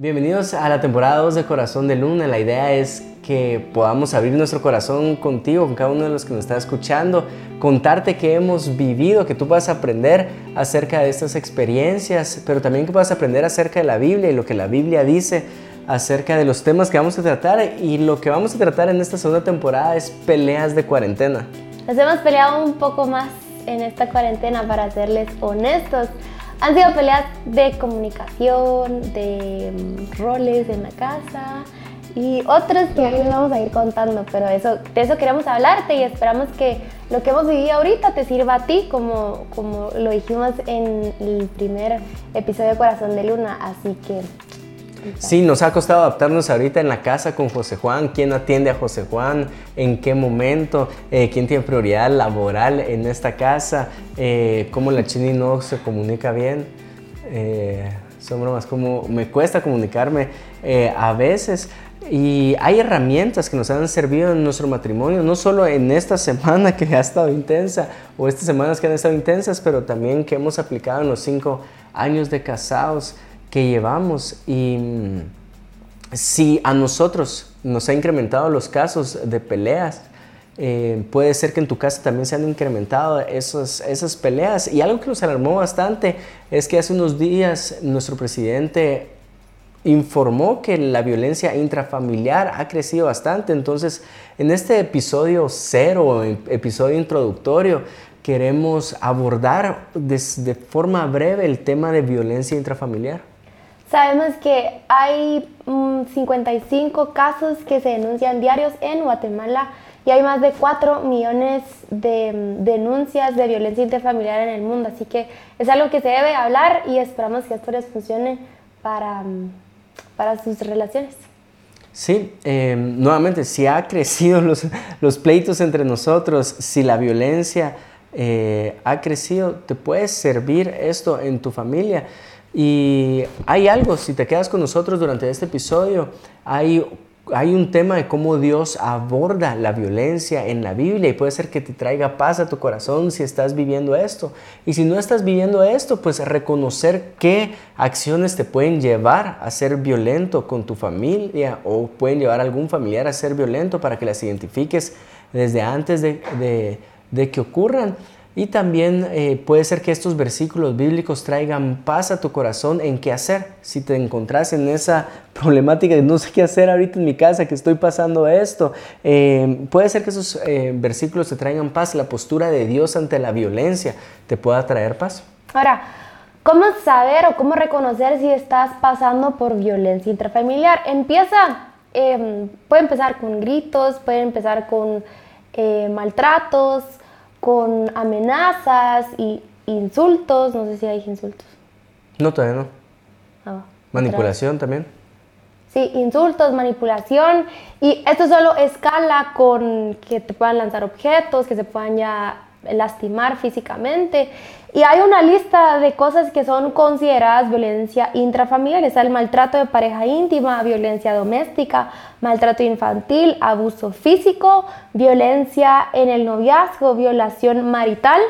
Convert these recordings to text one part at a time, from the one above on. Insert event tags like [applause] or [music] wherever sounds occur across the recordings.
Bienvenidos a la temporada 2 de Corazón de Luna. La idea es que podamos abrir nuestro corazón contigo, con cada uno de los que nos está escuchando, contarte qué hemos vivido, que tú puedas aprender acerca de estas experiencias, pero también que puedas aprender acerca de la Biblia y lo que la Biblia dice acerca de los temas que vamos a tratar. Y lo que vamos a tratar en esta segunda temporada es peleas de cuarentena. Nos hemos peleado un poco más en esta cuarentena, para serles honestos. Han sido peleas de comunicación, de mm, roles en la casa y otras que hoy les vamos a ir contando, pero eso, de eso queremos hablarte y esperamos que lo que hemos vivido ahorita te sirva a ti, como, como lo dijimos en el primer episodio de Corazón de Luna, así que Sí, nos ha costado adaptarnos ahorita en la casa con José Juan, quién atiende a José Juan, en qué momento, eh, quién tiene prioridad laboral en esta casa, eh, cómo la chini no se comunica bien. Eh, son bromas, como me cuesta comunicarme a veces. Y hay herramientas que nos han servido en nuestro matrimonio, no solo en esta semana que ha estado intensa o estas semanas que han estado intensas, pero también que hemos aplicado en los cinco años de casados que llevamos y mm, si a nosotros nos ha incrementado los casos de peleas, eh, puede ser que en tu casa también se han incrementado esos, esas peleas. Y algo que nos alarmó bastante es que hace unos días nuestro presidente informó que la violencia intrafamiliar ha crecido bastante. Entonces, en este episodio cero, episodio introductorio, queremos abordar de forma breve el tema de violencia intrafamiliar. Sabemos que hay 55 mm, casos que se denuncian diarios en Guatemala y hay más de 4 millones de mm, denuncias de violencia intrafamiliar en el mundo. Así que es algo que se debe hablar y esperamos que esto les funcione para, mm, para sus relaciones. Sí, em, nuevamente, si ha crecido [laughs] los, los, pleitos entre nosotros, si la violencia eh, ha crecido, te puede servir esto en tu familia. Y hay algo, si te quedas con nosotros durante este episodio, hay, hay un tema de cómo Dios aborda la violencia en la Biblia y puede ser que te traiga paz a tu corazón si estás viviendo esto. Y si no estás viviendo esto, pues reconocer qué acciones te pueden llevar a ser violento con tu familia o pueden llevar a algún familiar a ser violento para que las identifiques desde antes de, de, de que ocurran. Y también eh, puede ser que estos versículos bíblicos traigan paz a tu corazón en qué hacer. Si te encontrás en esa [laughs] problemática de no sé qué hacer ahorita en mi casa, que estoy pasando esto, eh, puede ser que esos eh, versículos te traigan paz. La postura de Dios ante la violencia te pueda traer paz. Ahora, ¿cómo saber o cómo reconocer si estás pasando por violencia intrafamiliar? Empieza, em, puede empezar con gritos, puede empezar con maltratos con amenazas y insultos. No sé si hay insultos. No, todavía no. Ah, Manipulación también. Sí, insultos, manipulación. Y esto solo escala con que te puedan lanzar objetos, que se puedan ya lastimar físicamente. Y hay una lista de cosas que son consideradas violencia intrafamiliar. Está el maltrato de pareja íntima, violencia doméstica, maltrato infantil, abuso físico, violencia en el noviazgo, violación marital,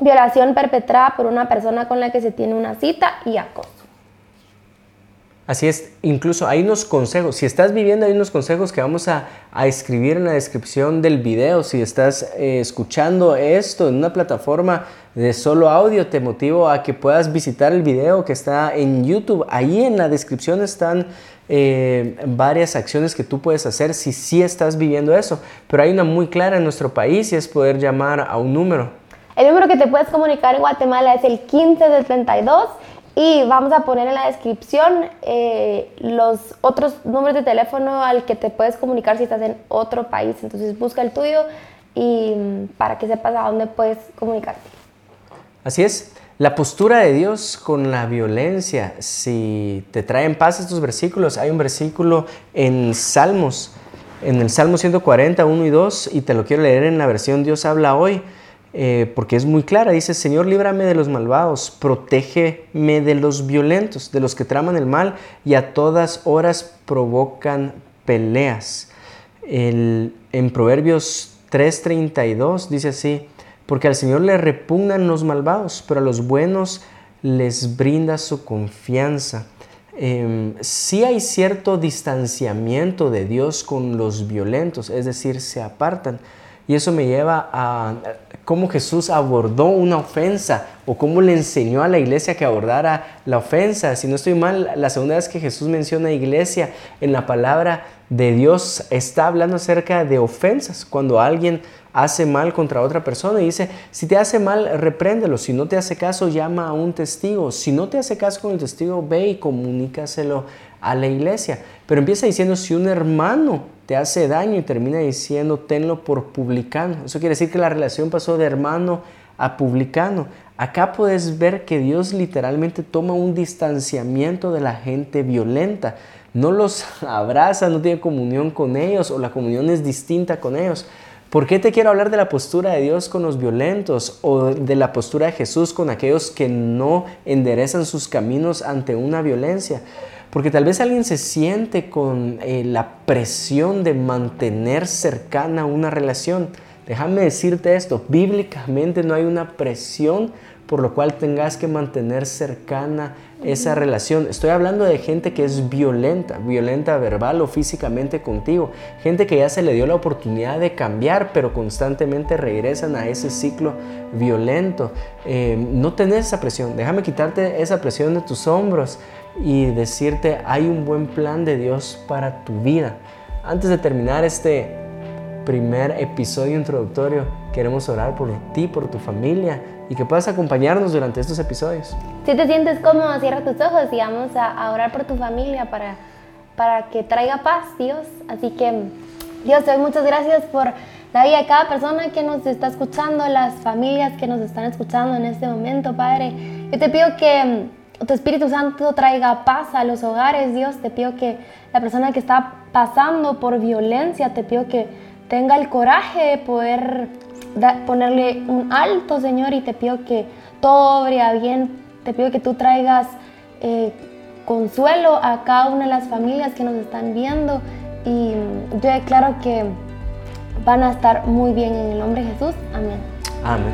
violación perpetrada por una persona con la que se tiene una cita y acoso. Así es, incluso hay unos consejos, si estás viviendo hay unos consejos que vamos a, escribir en la descripción del video, si estás eh, escuchando esto en una plataforma de solo audio, te motivo a que puedas visitar el video que está en YouTube, ahí en la descripción están eh, varias acciones que tú puedes hacer si sí estás viviendo eso, pero hay una muy clara en nuestro país y es poder llamar a un número. El número que te puedes comunicar en Guatemala es el 15 del 32 y vamos a poner en la descripción eh, los otros números de teléfono al que te puedes comunicar si estás en otro país. Entonces busca el tuyo y mm, para que sepas a dónde puedes comunicarte. Así es. La postura de Dios con la violencia, si te traen paz estos versículos, hay un versículo en Salmos, en el Salmo 140, 1 y 2, y te lo quiero leer en la versión Dios habla hoy. Eh, porque es muy clara. Dice, Señor, líbrame de los malvados, protégeme de los violentos, de los que traman el mal y a todas horas provocan peleas. en Proverbios 3:32 dice así, porque al Señor le repugnan los malvados, pero a los buenos les brinda su confianza. eh, sí hay cierto distanciamiento de Dios con los violentos, es decir, se apartan. Y eso me lleva a cómo Jesús abordó una ofensa o cómo le enseñó a la iglesia que abordara la ofensa. Si no estoy mal, la segunda vez que Jesús menciona iglesia en la palabra de Dios está hablando acerca de ofensas. Cuando alguien hace mal contra otra persona y dice, si te hace mal, repréndelo. Si no te hace caso, llama a un testigo. Si no te hace caso con el testigo, ve y comunícaselo a la iglesia. Pero empieza diciendo, si un hermano te hace daño y termina diciendo, tenlo por publicano. Eso quiere decir que la relación pasó de hermano a publicano. Acá puedes ver que Dios literalmente toma un distanciamiento de la gente violenta. No los [laughs] abraza, no tiene comunión con ellos o la comunión es distinta con ellos. ¿Por qué te quiero hablar de la postura de Dios con los violentos o de la postura de Jesús con aquellos que no enderezan sus caminos ante una violencia? Porque tal vez alguien se siente con eh, la presión de mantener cercana una relación. Déjame decirte esto, bíblicamente no hay una presión por lo cual tengas que mantener cercana esa relación. Estoy hablando de gente que es violenta, violenta verbal o físicamente contigo. Gente que ya se le dio la oportunidad de cambiar, pero constantemente regresan a ese ciclo violento. Eh, no tenés esa presión. Déjame quitarte esa presión de tus hombros y decirte, hay un buen plan de Dios para tu vida. Antes de terminar este primer episodio introductorio, queremos orar por ti, por tu familia y que puedas acompañarnos durante estos episodios. Si te sientes cómodo, cierra tus ojos y vamos a, orar por tu familia para, para que traiga paz, Dios. Así que, Dios, te doy muchas gracias por la vida de cada persona que nos está escuchando, las familias que nos están escuchando en este momento, Padre. Yo te pido que mm, tu Espíritu Santo traiga paz a los hogares, Dios. Te pido que la persona que está pasando por violencia, te pido que tenga el coraje de poder ponerle un alto, Señor, y te pido que todo obra bien. Te pido que tú traigas eh, consuelo a cada una de las familias que nos están viendo. Y yo declaro que van a estar muy bien en el nombre de Jesús. Amén. Amén.